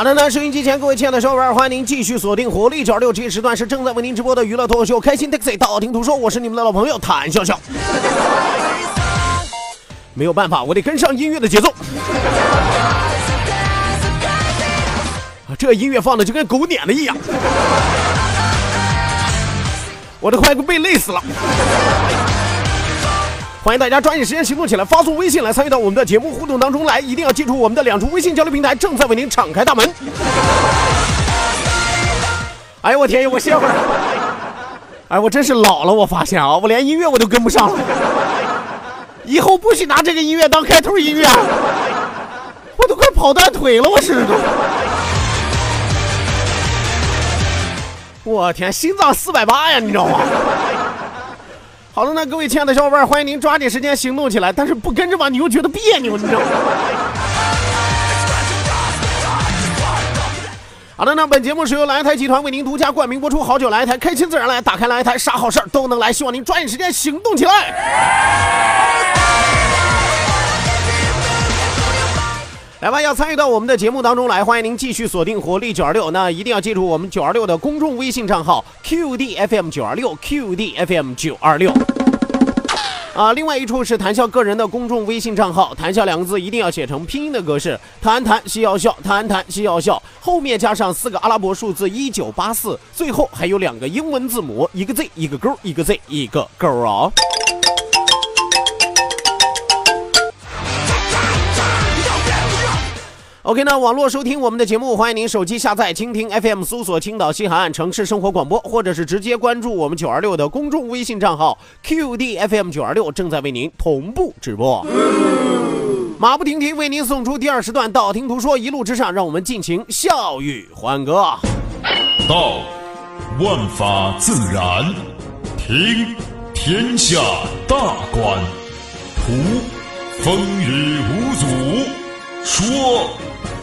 好的呢，收音机前各位亲爱的小伙伴，欢迎您继续锁定活力九二六这时段是正在为您直播的娱乐脱口秀《开心 Taxi》，道听途说，我是你们的老朋友谭笑笑。没有办法，我得跟上音乐的节奏。啊，这音乐放的就跟狗撵的一样，我都快被累死了。欢迎大家抓紧时间行动起来，发送微信来参与到我们的节目互动当中来，一定要记住我们的两处微信交流平台正在为您敞开大门。哎呦我天呀，我歇会儿。哎，我真是老了，我发现啊，我连音乐我都跟不上了。以后不许拿这个音乐当开头音乐，我都快跑断腿了，我是都。我天，心脏四百八呀，你知道吗？好了，那各位亲爱的小伙伴，欢迎您抓紧时间行动起来。但是不跟着吧，你又觉得别扭，你知道吗？好的，那本节目是由来台集团为您独家冠名播出，好酒来一台，开心自然来，打开来一台，啥好事儿都能来。希望您抓紧时间行动起来。来吧，要参与到我们的节目当中来，欢迎您继续锁定活力九二六。那一定要记住我们九二六的公众微信账号 QDFM 九二六 QDFM 九二六。啊，另外一处是谈笑个人的公众微信账号，谈笑两个字一定要写成拼音的格式，谈谈西要笑，谈谈西要笑，后面加上四个阿拉伯数字一九八四，最后还有两个英文字母，一个 Z 一个勾，一个 Z 一个勾啊。OK，那网络收听我们的节目，欢迎您手机下载蜻蜓 FM，搜索青岛西海岸城市生活广播，或者是直接关注我们九二六的公众微信账号 QDFM 九二六，正在为您同步直播。马不停蹄为您送出第二时段，道听途说，一路之上，让我们尽情笑语欢歌。道，万法自然；听，天下大观；图，风雨无阻；说。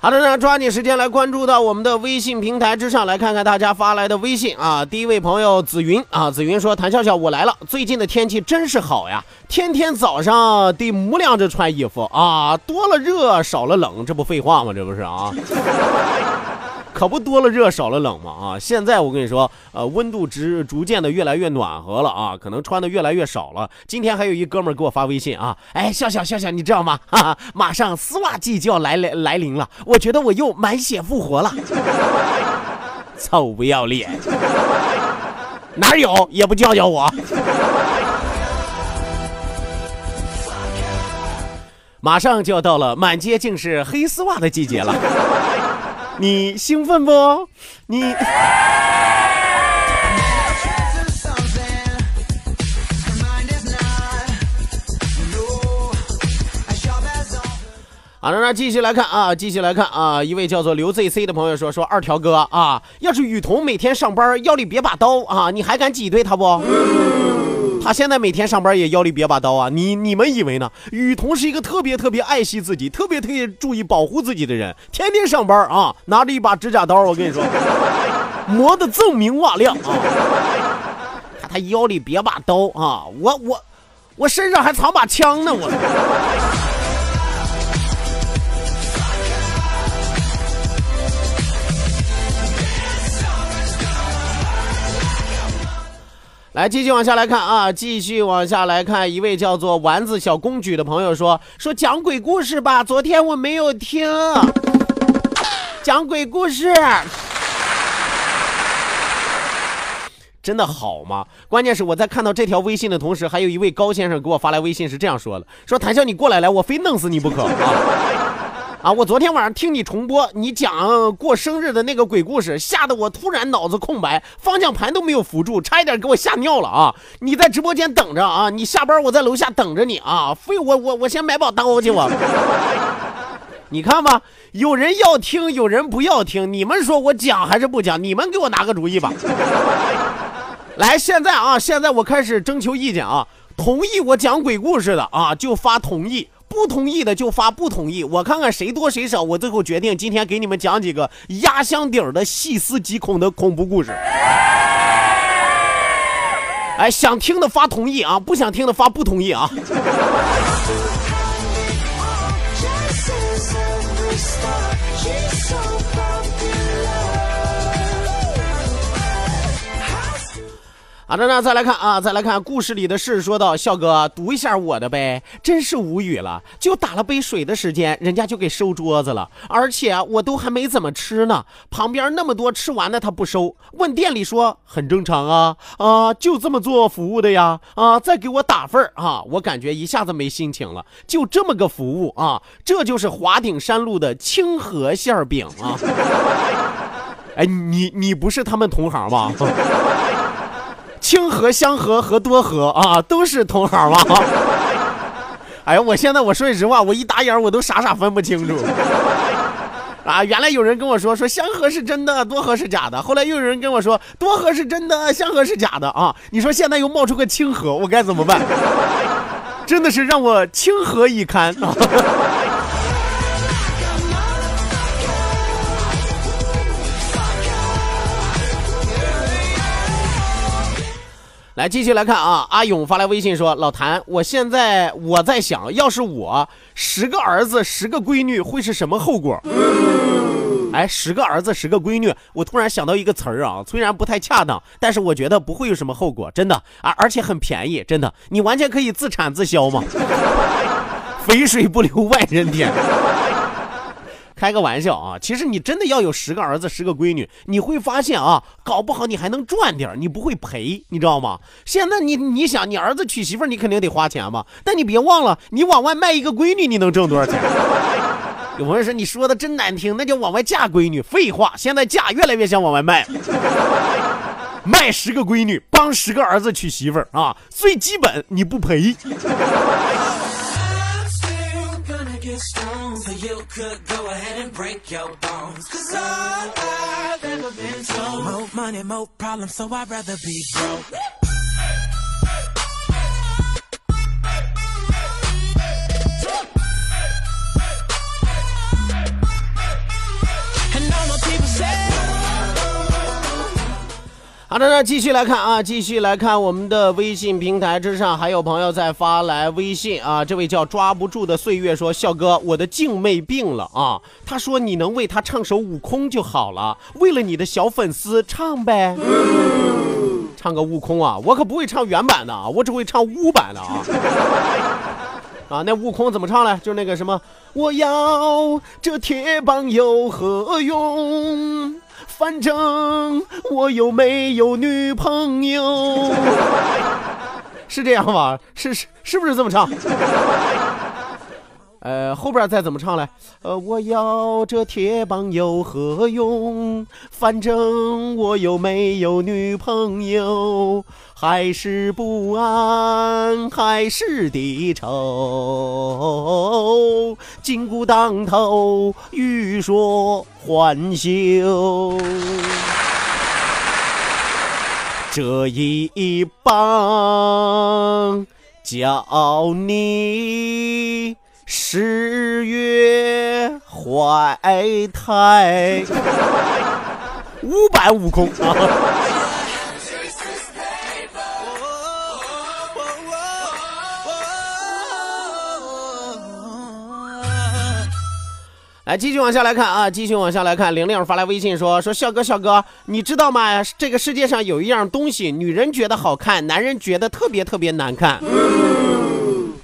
好的，那抓紧时间来关注到我们的微信平台之上，来看看大家发来的微信啊。第一位朋友紫云啊，紫云说：“谭笑笑，我来了。最近的天气真是好呀，天天早上得模量着穿衣服啊，多了热少了冷，这不废话吗？这不是啊。”可不多了热少了冷嘛啊！现在我跟你说，呃，温度值逐渐的越来越暖和了啊，可能穿的越来越少了。今天还有一哥们儿给我发微信啊，哎，笑笑笑笑，你知道吗？哈哈，马上丝袜季就要来来来临了，我觉得我又满血复活了。臭不要脸，哪有也不叫叫我。马上就要到了满街尽是黑丝袜的季节了。你兴奋不？你。好好了，那继续来看啊，继续来看啊，一位叫做刘 ZC 的朋友说说二条哥啊，要是雨桐每天上班腰里别把刀啊，你还敢挤兑他不？他现在每天上班也腰里别把刀啊！你你们以为呢？雨桐是一个特别特别爱惜自己、特别特别注意保护自己的人，天天上班啊，拿着一把指甲刀，我跟你说，磨得锃明瓦亮啊！看他腰里别把刀啊，我我我身上还藏把枪呢，我。来，继续往下来看啊，继续往下来看，一位叫做丸子小公举的朋友说说讲鬼故事吧，昨天我没有听讲鬼故事，真的好吗？关键是我在看到这条微信的同时，还有一位高先生给我发来微信是这样说的：说谭笑你过来来，我非弄死你不可啊！啊！我昨天晚上听你重播你讲过生日的那个鬼故事，吓得我突然脑子空白，方向盘都没有扶住，差一点给我吓尿了啊！你在直播间等着啊！你下班我在楼下等着你啊！非我我我先买把刀去我。你看吧，有人要听，有人不要听，你们说我讲还是不讲？你们给我拿个主意吧。来，现在啊，现在我开始征求意见啊！同意我讲鬼故事的啊，就发同意。不同意的就发不同意，我看看谁多谁少，我最后决定今天给你们讲几个压箱底儿的细思极恐的恐怖故事。哎，想听的发同意啊，不想听的发不同意啊。好的，那再来看啊，再来看故事里的事。说到笑哥，读一下我的呗，真是无语了。就打了杯水的时间，人家就给收桌子了，而且我都还没怎么吃呢。旁边那么多吃完的他不收，问店里说很正常啊啊，就这么做服务的呀啊，再给我打份啊。我感觉一下子没心情了，就这么个服务啊，这就是华顶山路的清河馅饼啊。哎，你你不是他们同行吧？清河、香河和多河啊，都是同行吗？哎呀，我现在我说句实话，我一打眼我都傻傻分不清楚。啊，原来有人跟我说说香河是真的，多河是假的。后来又有人跟我说多河是真的，香河是假的啊。你说现在又冒出个清河，我该怎么办？真的是让我清河以堪啊。来继续来看啊，阿勇发来微信说：“老谭，我现在我在想，要是我十个儿子十个闺女会是什么后果？”哎，十个儿子十个闺女，我突然想到一个词儿啊，虽然不太恰当，但是我觉得不会有什么后果，真的啊，而且很便宜，真的，你完全可以自产自销嘛，肥水不流外人田。开个玩笑啊！其实你真的要有十个儿子十个闺女，你会发现啊，搞不好你还能赚点，你不会赔，你知道吗？现在你你想，你儿子娶媳妇儿，你肯定得花钱吧。但你别忘了，你往外卖一个闺女，你能挣多少钱？有朋友说你说的真难听，那叫往外嫁闺女。废话，现在嫁越来越像往外卖，卖十个闺女，帮十个儿子娶媳妇儿啊，最基本你不赔。You could go ahead and break your bones. Cause all I've ever been told, more money, more problems, so I'd rather be broke. 好的，那继续来看啊，继续来看我们的微信平台之上，还有朋友在发来微信啊。这位叫抓不住的岁月说：“笑哥，我的静妹病了啊。”他说：“你能为他唱首《悟空》就好了，为了你的小粉丝唱呗，唱个《悟空》啊，我可不会唱原版的啊，我只会唱乌版的啊。啊，那《悟空》怎么唱呢？就是那个什么，我要这铁棒有何用？反正我又没有女朋友，是这样吧？是是是不是这么唱？呃，后边再怎么唱来？呃，我要这铁棒有何用？反正我又没有女朋友，还是不安，还是低愁，金箍当头，欲说还休。这一棒叫你。十月怀胎，五百悟空啊！来，继续往下来看啊，继续往下来看。玲玲发来微信说：“说笑哥，笑哥，你知道吗？这个世界上有一样东西，女人觉得好看，男人觉得特别特别难看。”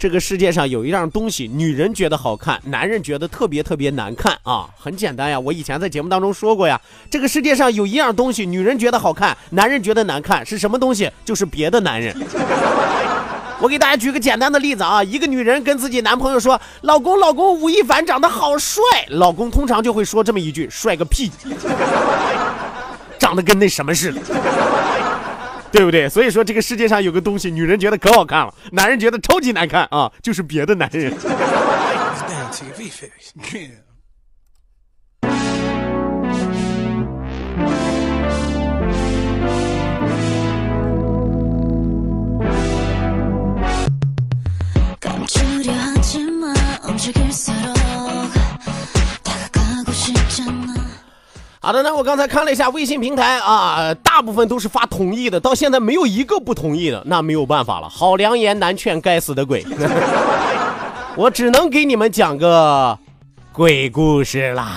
这个世界上有一样东西，女人觉得好看，男人觉得特别特别难看啊！很简单呀，我以前在节目当中说过呀。这个世界上有一样东西，女人觉得好看，男人觉得难看，是什么东西？就是别的男人。我给大家举个简单的例子啊，一个女人跟自己男朋友说：“老公，老公，吴亦凡长得好帅。”老公通常就会说这么一句：“帅个屁，长得跟那什么似的。”对不对？所以说这个世界上有个东西，女人觉得可好看了，男人觉得超级难看啊，就是别的男人。好的，那我刚才看了一下微信平台啊，大部分都是发同意的，到现在没有一个不同意的，那没有办法了，好良言难劝，该死的鬼，我只能给你们讲个鬼故事啦。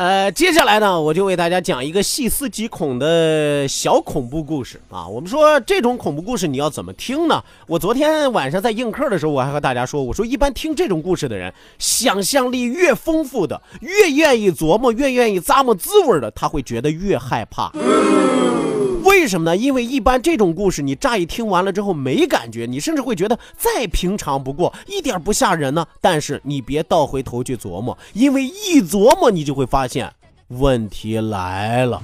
呃，接下来呢，我就为大家讲一个细思极恐的小恐怖故事啊。我们说这种恐怖故事你要怎么听呢？我昨天晚上在映客的时候，我还和大家说，我说一般听这种故事的人，想象力越丰富的，越愿意琢磨，越愿意咂摸滋味的，他会觉得越害怕。为什么呢？因为一般这种故事，你乍一听完了之后没感觉，你甚至会觉得再平常不过，一点不吓人呢。但是你别倒回头去琢磨，因为一琢磨，你就会发现问题来了。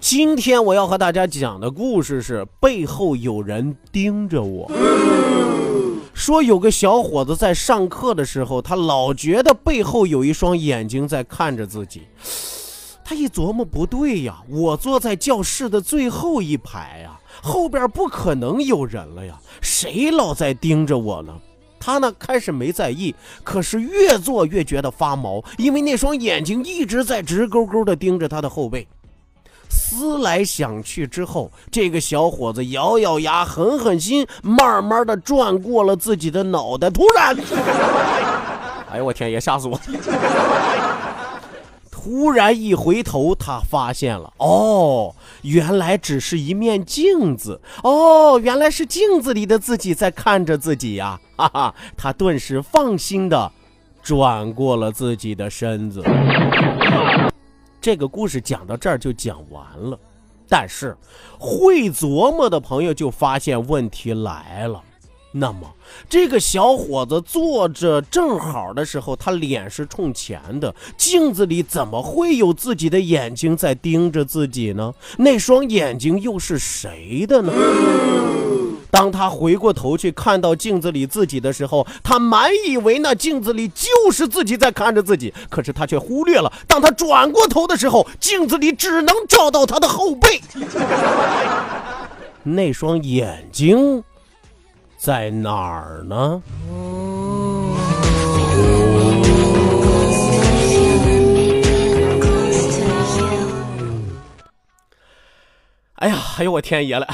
今天我要和大家讲的故事是背后有人盯着我。说有个小伙子在上课的时候，他老觉得背后有一双眼睛在看着自己。他一琢磨，不对呀，我坐在教室的最后一排呀，后边不可能有人了呀，谁老在盯着我呢？他呢开始没在意，可是越做越觉得发毛，因为那双眼睛一直在直勾勾的盯着他的后背。思来想去之后，这个小伙子咬咬牙，狠狠心，慢慢的转过了自己的脑袋。突然，哎呦我天，爷吓死我！突然一回头，他发现了，哦，原来只是一面镜子，哦，原来是镜子里的自己在看着自己呀！哈哈，他顿时放心的转过了自己的身子。这个故事讲到这儿就讲完了，但是会琢磨的朋友就发现问题来了。那么这个小伙子坐着正好的时候，他脸是冲前的，镜子里怎么会有自己的眼睛在盯着自己呢？那双眼睛又是谁的呢？当他回过头去看到镜子里自己的时候，他满以为那镜子里就是自己在看着自己，可是他却忽略了，当他转过头的时候，镜子里只能照到他的后背。那双眼睛在哪儿呢？哎呀，哎呦我天爷了，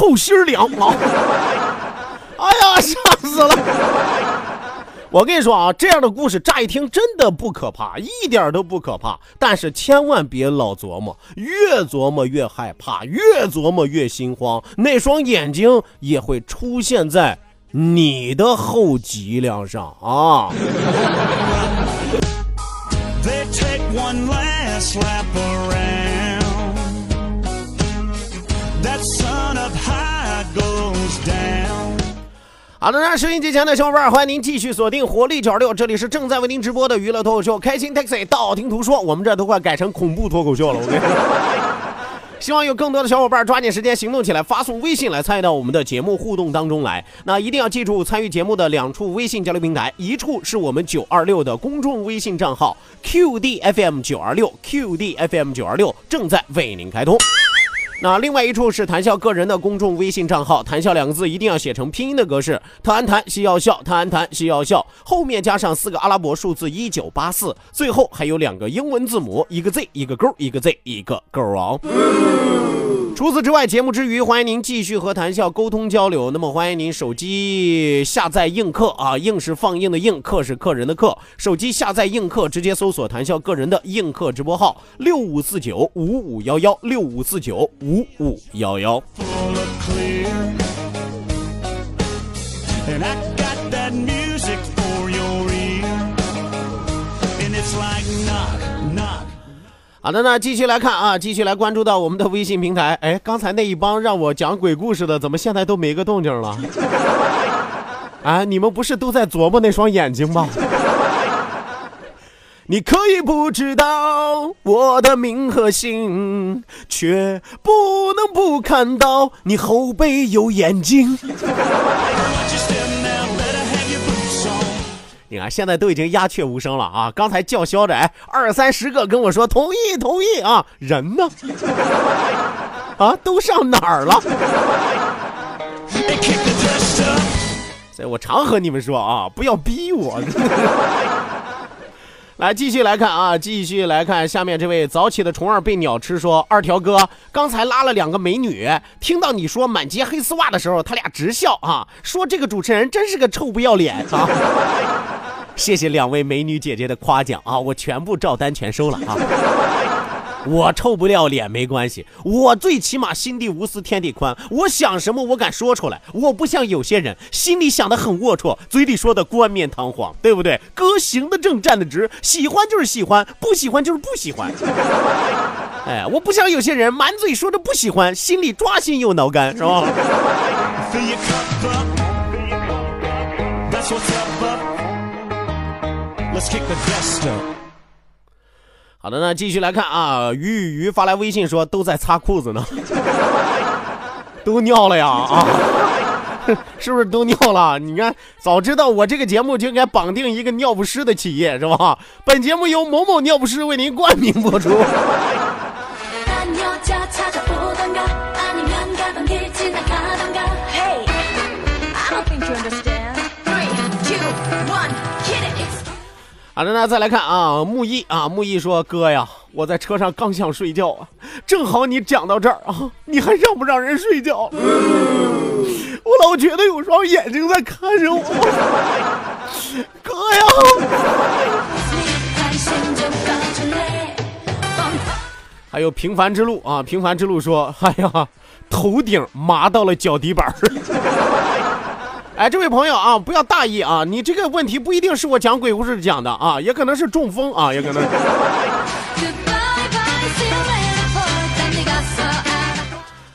透心儿凉啊！哎呀，吓死了！我跟你说啊，这样的故事乍一听真的不可怕，一点都不可怕。但是千万别老琢磨，越琢磨越害怕，越琢磨越心慌。那双眼睛也会出现在你的后脊梁上啊！好的，那收音机前的小伙伴，欢迎您继续锁定活力九六，这里是正在为您直播的娱乐脱口秀《开心 Taxi》，道听途说，我们这都快改成恐怖脱口秀了，我跟你说。希望有更多的小伙伴抓紧时间行动起来，发送微信来参与到我们的节目互动当中来。那一定要记住，参与节目的两处微信交流平台，一处是我们九二六的公众微信账号 QDFM 九二六 QDFM 九二六正在为您开通。那另外一处是谈笑个人的公众微信账号，谈笑两个字一定要写成拼音的格式，特安谈西要笑，特安谈西要笑，后面加上四个阿拉伯数字一九八四，最后还有两个英文字母，一个 Z 一个勾，一个 Z 一个勾啊。除此之外，节目之余，欢迎您继续和谈笑沟通交流。那么，欢迎您手机下载映客啊，映是放映的映，客是客人的客。手机下载映客，直接搜索谈笑个人的映客直播号六五四九五五幺幺六五四九五五幺幺。And I got that 好的，那继续来看啊，继续来关注到我们的微信平台。哎，刚才那一帮让我讲鬼故事的，怎么现在都没个动静了？啊，你们不是都在琢磨那双眼睛吗？你可以不知道我的名和姓，却不能不看到你后背有眼睛。你看，现在都已经鸦雀无声了啊！刚才叫嚣着，哎，二三十个跟我说同意同意啊，人呢？啊，都上哪儿了？所以我常和你们说啊，不要逼我。来，继续来看啊，继续来看下面这位早起的虫儿被鸟吃说，二条哥刚才拉了两个美女，听到你说满街黑丝袜的时候，他俩直笑啊，说这个主持人真是个臭不要脸啊。谢谢两位美女姐姐的夸奖啊，我全部照单全收了啊。我臭不要脸没关系，我最起码心地无私天地宽，我想什么我敢说出来，我不像有些人心里想的很龌龊，嘴里说的冠冕堂皇，对不对？哥行得正站得直，喜欢就是喜欢，不喜欢就是不喜欢。哎，我不像有些人满嘴说着不喜欢，心里抓心又挠肝，是吧？好的，那继续来看啊，鱼与鱼发来微信说都在擦裤子呢，都尿了呀啊，是不是都尿了？你看，早知道我这个节目就应该绑定一个尿不湿的企业，是吧？本节目由某某尿不湿为您冠名播出。好的呢再来看啊木易啊木易说哥呀我在车上刚想睡觉啊正好你讲到这儿啊你还让不让人睡觉？我老觉得有双眼睛在看着我。哥呀。还有平凡之路啊平凡之路说哎呀头顶麻到了脚底板哎，这位朋友啊，不要大意啊，你这个问题不一定是我讲鬼故事讲的啊，也可能是中风啊，也可能。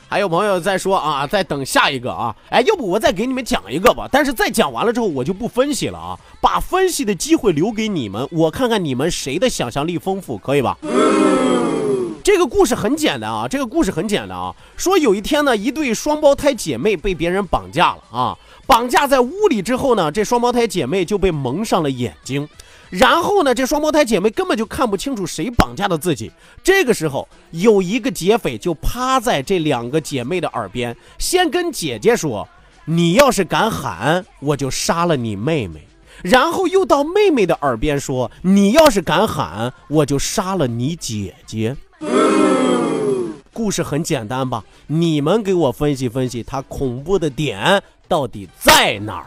还有朋友在说啊，在等下一个啊，哎，要不我再给你们讲一个吧。但是再讲完了之后，我就不分析了啊，把分析的机会留给你们，我看看你们谁的想象力丰富，可以吧？嗯这个故事很简单啊，这个故事很简单啊。说有一天呢，一对双胞胎姐妹被别人绑架了啊，绑架在屋里之后呢，这双胞胎姐妹就被蒙上了眼睛。然后呢，这双胞胎姐妹根本就看不清楚谁绑架的自己。这个时候，有一个劫匪就趴在这两个姐妹的耳边，先跟姐姐说：“你要是敢喊，我就杀了你妹妹。”然后又到妹妹的耳边说：“你要是敢喊，我就杀了你姐姐。”故事很简单吧？你们给我分析分析，它恐怖的点到底在哪儿？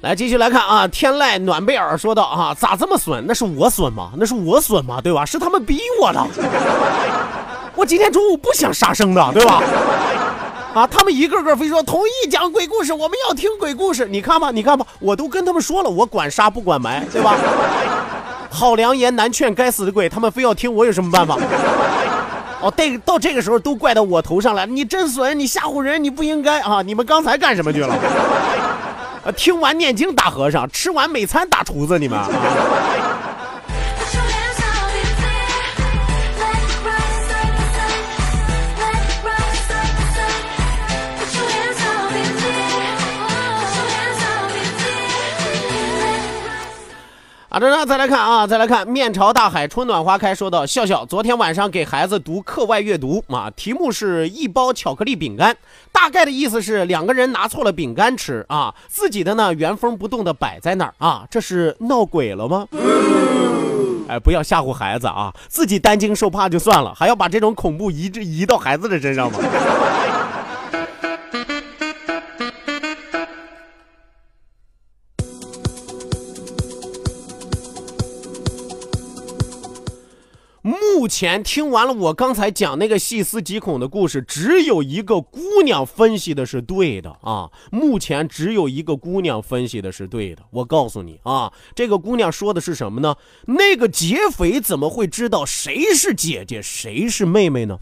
来继续来看啊，天籁暖贝尔说道啊，咋这么损？那是我损吗？那是我损吗？对吧？是他们逼我的。我今天中午不想杀生的，对吧？啊，他们一个个非说同意讲鬼故事，我们要听鬼故事。你看吧，你看吧，我都跟他们说了，我管杀不管埋，对吧？好良言难劝，该死的鬼，他们非要听，我有什么办法？哦，这到这个时候都怪到我头上来，你真损，你吓唬人，你不应该啊！你们刚才干什么去了？啊，听完念经打和尚，吃完美餐打厨子，你们啊！啊，这呢，再来看啊，再来看面朝大海，春暖花开。说到笑笑，昨天晚上给孩子读课外阅读啊，题目是一包巧克力饼干，大概的意思是两个人拿错了饼干吃啊，自己的呢原封不动的摆在那儿啊，这是闹鬼了吗？哎，不要吓唬孩子啊，自己担惊受怕就算了，还要把这种恐怖移至移到孩子的身上吗？目前听完了我刚才讲那个细思极恐的故事，只有一个姑娘分析的是对的啊！目前只有一个姑娘分析的是对的。我告诉你啊，这个姑娘说的是什么呢？那个劫匪怎么会知道谁是姐姐，谁是妹妹呢？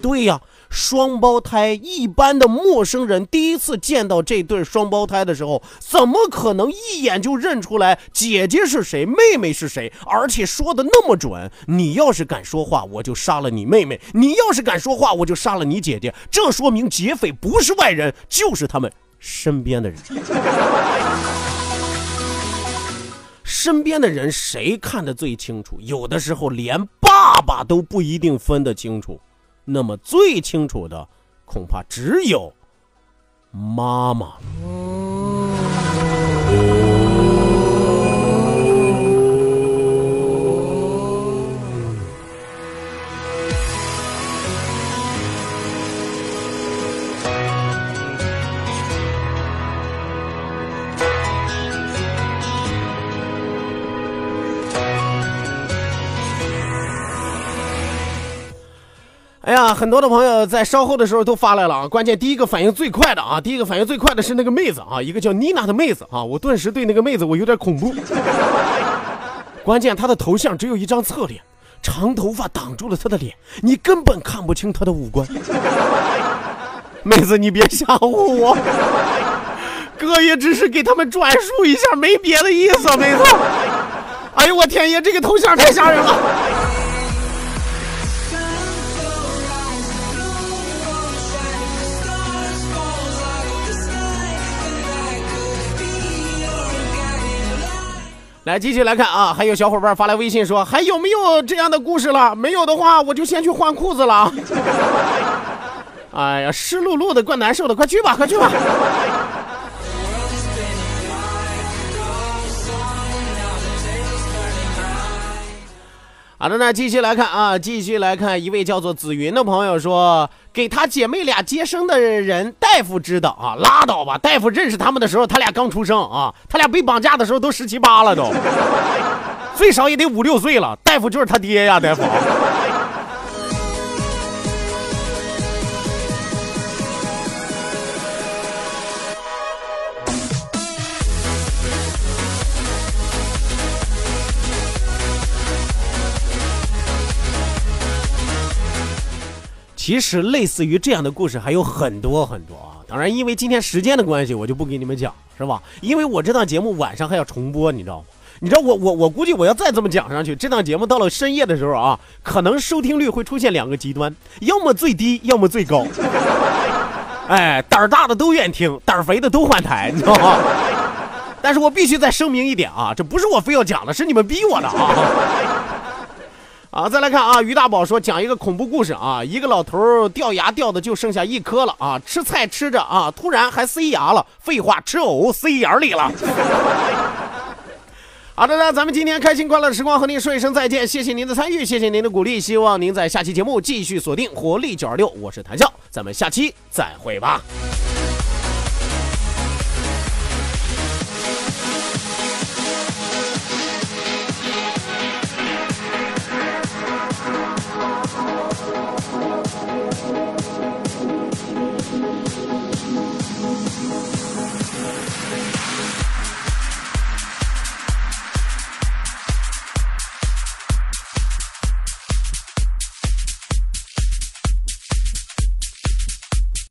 对呀，双胞胎一般的陌生人第一次见到这对双胞胎的时候，怎么可能一眼就认出来姐姐是谁，妹妹是谁？而且说的那么准，你要是敢说话，我就杀了你妹妹；你要是敢说话，我就杀了你姐姐。这说明劫匪不是外人，就是他们身边的人。身边的人谁看得最清楚？有的时候连爸爸都不一定分得清楚。那么最清楚的，恐怕只有妈妈。很多的朋友在稍后的时候都发来了啊。关键第一个反应最快的啊，第一个反应最快的是那个妹子啊，一个叫妮娜的妹子啊，我顿时对那个妹子我有点恐怖。关键她的头像只有一张侧脸，长头发挡住了她的脸，你根本看不清她的五官。妹子，你别吓唬我，哥也只是给他们转述一下，没别的意思，妹子。哎呦我天爷，这个头像太吓人了。来，继续来看啊，还有小伙伴发来微信说，还有没有这样的故事了？没有的话，我就先去换裤子了。哎呀，湿漉漉的，怪难受的，快去吧，快去吧。好的，那继续来看啊，继续来看，一位叫做紫云的朋友说，给他姐妹俩接生的人大夫知道啊，拉倒吧，大夫认识他们的时候，他俩刚出生啊，他俩被绑架的时候都十七八了都，最少也得五六岁了，大夫就是他爹呀，大夫。其实类似于这样的故事还有很多很多啊。当然，因为今天时间的关系，我就不给你们讲，是吧？因为我这档节目晚上还要重播，你知道吗？你知道我我我估计我要再这么讲上去，这档节目到了深夜的时候啊，可能收听率会出现两个极端，要么最低，要么最高。哎，胆儿大的都愿听，胆儿肥的都换台，你知道吗？但是我必须再声明一点啊，这不是我非要讲的，是你们逼我的啊。啊，再来看啊，于大宝说讲一个恐怖故事啊，一个老头掉牙掉的就剩下一颗了啊，吃菜吃着啊，突然还塞牙了，废话，吃藕塞眼里了。好的，那咱们今天开心快乐的时光和您说一声再见，谢谢您的参与，谢谢您的鼓励，希望您在下期节目继续锁定活力九二六，我是谭笑，咱们下期再会吧。